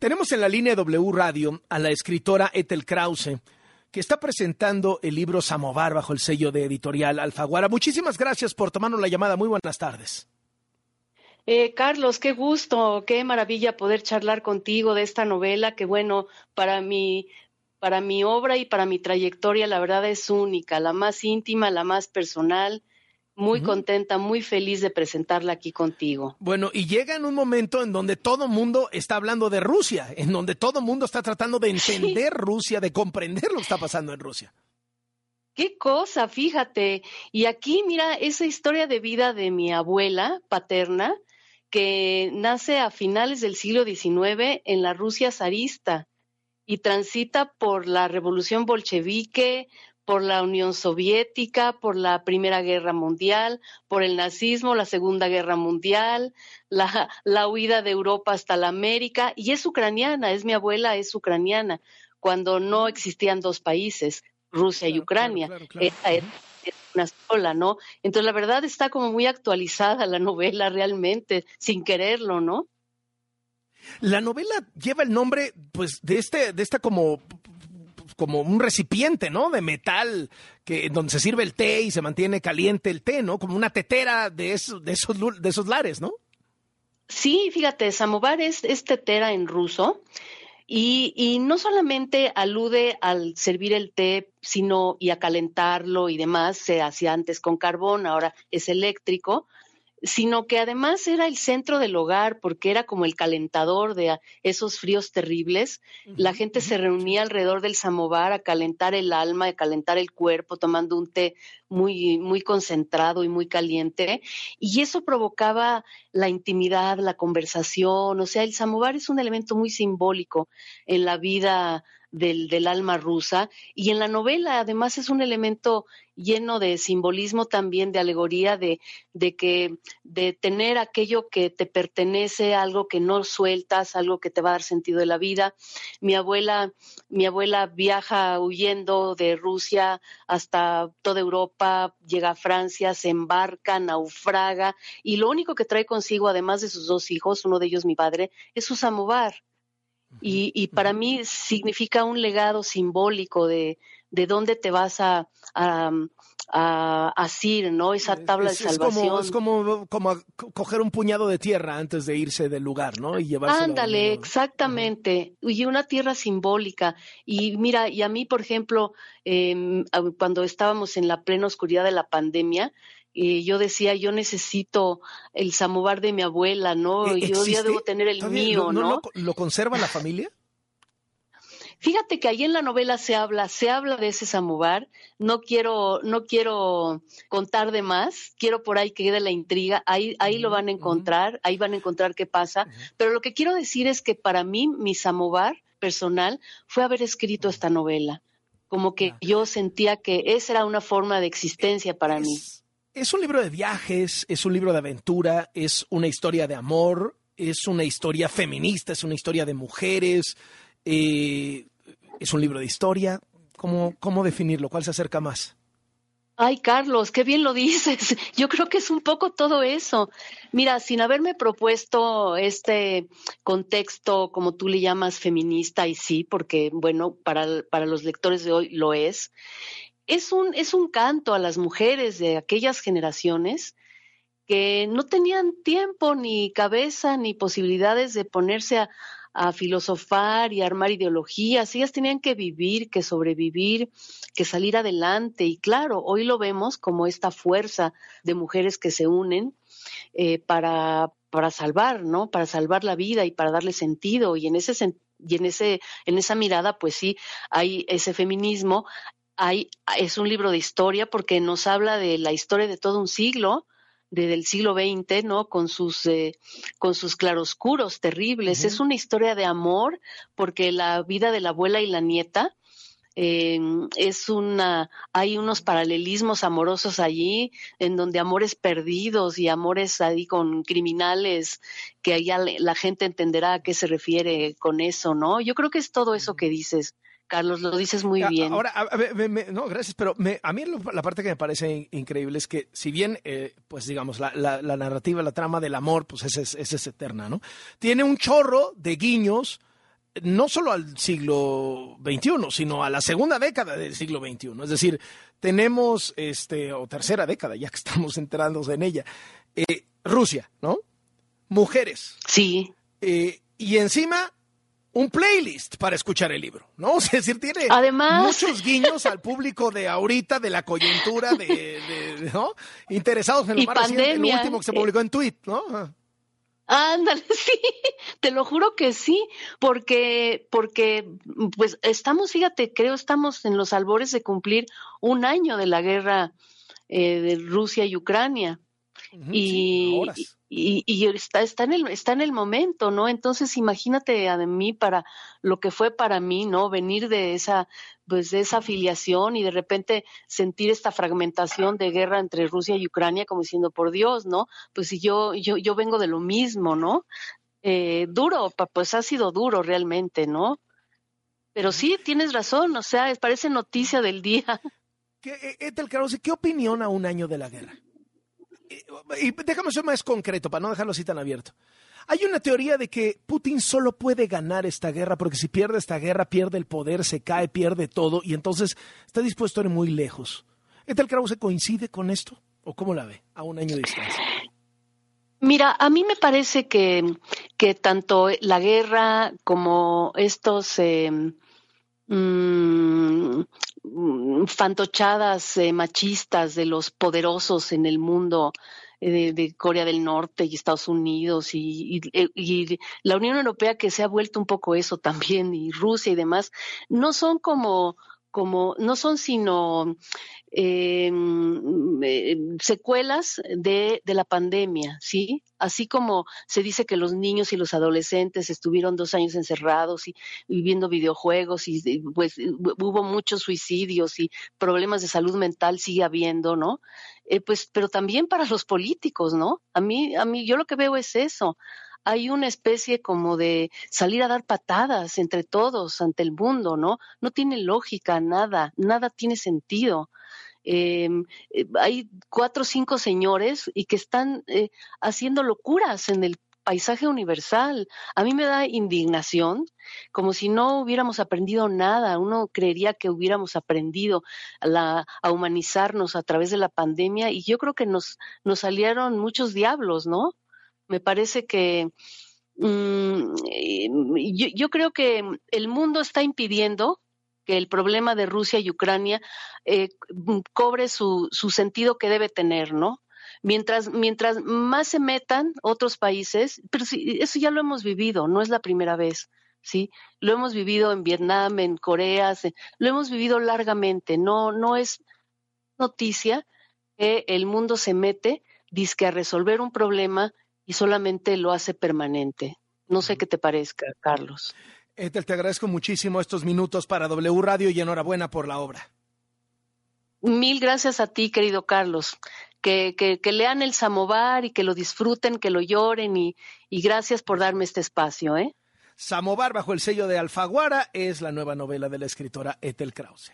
Tenemos en la línea W Radio a la escritora Ethel Krause, que está presentando el libro Samovar bajo el sello de editorial Alfaguara. Muchísimas gracias por tomarnos la llamada. Muy buenas tardes. Eh, Carlos, qué gusto, qué maravilla poder charlar contigo de esta novela que, bueno, para mi, para mi obra y para mi trayectoria, la verdad es única, la más íntima, la más personal muy contenta, muy feliz de presentarla aquí contigo. Bueno, y llega en un momento en donde todo el mundo está hablando de Rusia, en donde todo el mundo está tratando de entender Rusia, de comprender lo que está pasando en Rusia. Qué cosa, fíjate. Y aquí, mira, esa historia de vida de mi abuela paterna, que nace a finales del siglo XIX en la Rusia zarista y transita por la revolución bolchevique, por la Unión Soviética, por la Primera Guerra Mundial, por el nazismo, la Segunda Guerra Mundial, la, la huida de Europa hasta la América, y es ucraniana, es mi abuela, es ucraniana, cuando no existían dos países, Rusia y Ucrania. es una sola, ¿no? Entonces, la verdad está como muy actualizada la novela realmente, sin quererlo, ¿no? La novela lleva el nombre, pues, de este, de esta como como un recipiente, ¿no? De metal, que donde se sirve el té y se mantiene caliente el té, ¿no? Como una tetera de esos, de esos, de esos lares, ¿no? Sí, fíjate, samovar es, tetera en ruso y, y, no solamente alude al servir el té, sino y a calentarlo y demás, se hacía antes con carbón, ahora es eléctrico, sino que además era el centro del hogar porque era como el calentador de esos fríos terribles. La gente se reunía alrededor del samovar a calentar el alma, a calentar el cuerpo, tomando un té muy, muy concentrado y muy caliente. Y eso provocaba la intimidad, la conversación. O sea, el samovar es un elemento muy simbólico en la vida del, del alma rusa. Y en la novela, además, es un elemento lleno de simbolismo también, de alegoría, de, de que, de tener aquello que te pertenece, algo que no sueltas, algo que te va a dar sentido de la vida. Mi abuela, mi abuela viaja huyendo de Rusia hasta toda Europa, llega a Francia, se embarca, naufraga, y lo único que trae consigo, además de sus dos hijos, uno de ellos mi padre, es su samovar y, y, para mí significa un legado simbólico de, de dónde te vas a, a, a asir, ¿no? Esa tabla de salvación. Es como, como, coger un puñado de tierra antes de irse del lugar, ¿no? Y llevarse. Ándale, exactamente. Y una tierra simbólica. Y mira, y a mí, por ejemplo, eh, cuando estábamos en la plena oscuridad de la pandemia, y yo decía, yo necesito el samovar de mi abuela, ¿no? ¿E-, yo ya debo tener el mío, ¿no? Lo, conserva la familia? Fíjate que ahí en la novela se habla, se habla de ese samovar. No quiero, no quiero contar de más. Quiero por ahí que quede la intriga. Ahí, ahí lo van a encontrar. Ahí van a encontrar qué pasa. Pero lo que quiero decir es que para mí mi samovar personal fue haber escrito esta novela. Como que yo sentía que esa era una forma de existencia para mí. Es un libro de viajes, es un libro de aventura, es una historia de amor, es una historia feminista, es una historia de mujeres, eh, es un libro de historia. ¿Cómo, ¿Cómo definirlo? ¿Cuál se acerca más? Ay, Carlos, qué bien lo dices. Yo creo que es un poco todo eso. Mira, sin haberme propuesto este contexto, como tú le llamas, feminista, y sí, porque, bueno, para, para los lectores de hoy lo es, es un, es un canto a las mujeres de aquellas generaciones que no tenían tiempo, ni cabeza, ni posibilidades de ponerse a, a filosofar y armar ideologías. Ellas tenían que vivir, que sobrevivir, que salir adelante. Y claro, hoy lo vemos como esta fuerza de mujeres que se unen eh, para, para salvar, ¿no? Para salvar la vida y para darle sentido. Y en ese y en ese, en esa mirada, pues sí, hay ese feminismo, es un libro de historia porque nos habla de la historia de todo un siglo, desde el siglo XX, ¿no? Con sus, eh, con sus claroscuros terribles. Es una historia de amor porque la vida de la abuela y la nieta em, es una, hay unos paralelismos amorosos allí, en donde amores perdidos y amores ahí con criminales, que allá la gente entenderá a qué se refiere con eso, ¿no? Yo creo que es todo eso que dices. Carlos, lo dices muy bien. Ahora, no, gracias, pero a mí la parte que me parece increíble es que si bien, eh, pues digamos, la, narrativa, la trama del amor, pues es, es, eterna, ¿no? Tiene un chorro de guiños no solo al siglo XXI, sino a la segunda década del siglo XXI. Es decir, tenemos, este, o tercera década, ya que estamos entrando en ella, eh, Rusia, ¿no? Mujeres. Sí. Eh, y encima un playlist para escuchar el libro, ¿no? Es decir, tiene muchos guiños al público de ahorita, de la coyuntura, de, ¿no? Interesados en lo más el último que se publicó en tweet, ¿no? Ándale, sí, te lo juro que sí, porque, porque, pues estamos, fíjate, creo estamos en los albores de cumplir un año de la guerra eh, de Rusia y Ucrania. y, y, y, está, está, en el, está en el momento, ¿no? Entonces imagínate a mí para lo que fue para mí, ¿no? Venir de esa, pues de esa afiliación y de repente sentir esta fragmentación de guerra entre Rusia y Ucrania como diciendo, por Dios, ¿no? Pues si yo, yo, yo vengo de lo mismo, ¿no? Eh, duro, pues ha sido duro realmente, ¿no? Pero sí, tienes razón, o sea, parece noticia del día. ¿Qué, Etel ¿qué opinión a un año de la guerra? Y déjame ser más concreto para no dejarlo así tan abierto. Hay una teoría de que Putin solo puede ganar esta guerra porque si pierde esta guerra pierde el poder, se cae, pierde todo y entonces está dispuesto a ir muy lejos. ¿Etel Krause coincide con esto o cómo la ve a un año de distancia? Mira, a mí me parece que, que tanto la guerra como estos eh, Mm, fantochadas eh, machistas de los poderosos en el mundo eh, de, Corea del Norte y Estados Unidos y, y, la Unión Europea que se ha vuelto un poco eso también y Rusia y demás no son como como no son sino em, eh, secuelas de, de, la pandemia, ¿sí? Así como se dice que los niños y los adolescentes estuvieron dos años encerrados y viviendo videojuegos y pues hubo muchos suicidios y problemas de salud mental sigue habiendo, ¿no? Eh, pues, pero también para los políticos, ¿no? A mí, a mí, yo lo que veo es eso hay una especie como de salir a dar patadas entre todos ante el mundo, ¿no? No tiene lógica nada, nada tiene sentido. Em, eh, hay cuatro o cinco señores y que están eh, haciendo locuras en el paisaje universal. A mí me da indignación, como si no hubiéramos aprendido nada. Uno creería que hubiéramos aprendido a, a humanizarnos a través de la pandemia y yo creo que nos, nos salieron muchos diablos, ¿no? Me parece que mm, yo, creo que el mundo está impidiendo que el problema de Rusia y Ucrania eh, cobre su, su sentido que debe tener, ¿no? Mientras, mientras más se metan otros países, pero sí, eso ya lo hemos vivido, no es la primera vez, ¿sí? Lo hemos vivido en Vietnam, en Corea, lo hemos vivido largamente, no, no es noticia que el mundo se mete, disque a resolver un problema y solamente lo hace permanente. No sé qué te parezca, Carlos. Ethel, te agradezco muchísimo estos minutos para W Radio y enhorabuena por la obra. Mil gracias a ti, querido Carlos. Que, que, lean el Samovar y que lo disfruten, que lo lloren y, y gracias por darme este espacio. ¿eh? Samovar bajo el sello de Alfaguara es la nueva novela de la escritora Ethel Krause.